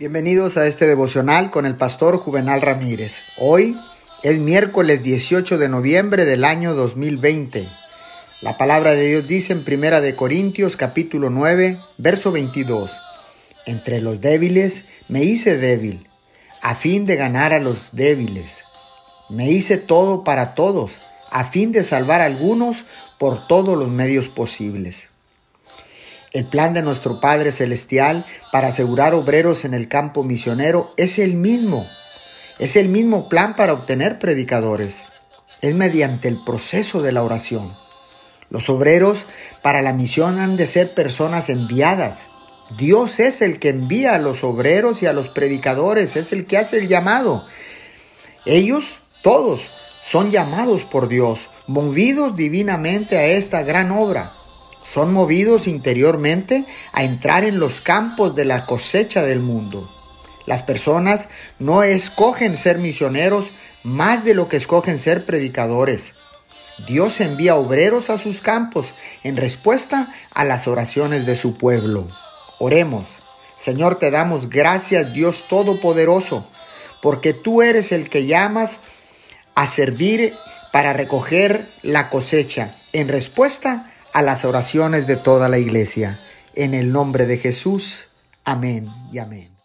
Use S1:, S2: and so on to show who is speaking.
S1: Bienvenidos a este devocional con el pastor Juvenal Ramírez. Hoy es miércoles 18 de noviembre del año 2020. La palabra de Dios dice en Primera de Corintios capítulo 9, verso 22. Entre los débiles me hice débil, a fin de ganar a los débiles. Me hice todo para todos, a fin de salvar a algunos por todos los medios posibles. El plan de nuestro Padre Celestial para asegurar obreros en el campo misionero es el mismo. Es el mismo plan para obtener predicadores. Es mediante el proceso de la oración. Los obreros para la misión han de ser personas enviadas. Dios es el que envía a los obreros y a los predicadores, es el que hace el llamado. Ellos, todos, son llamados por Dios, movidos divinamente a esta gran obra son movidos interiormente a entrar en los campos de la cosecha del mundo. Las personas no escogen ser misioneros más de lo que escogen ser predicadores. Dios envía obreros a sus campos en respuesta a las oraciones de su pueblo. Oremos. Señor, te damos gracias, Dios Todopoderoso, porque tú eres el que llamas a servir para recoger la cosecha en respuesta a las oraciones de toda la iglesia. En el nombre de Jesús. Amén y amén.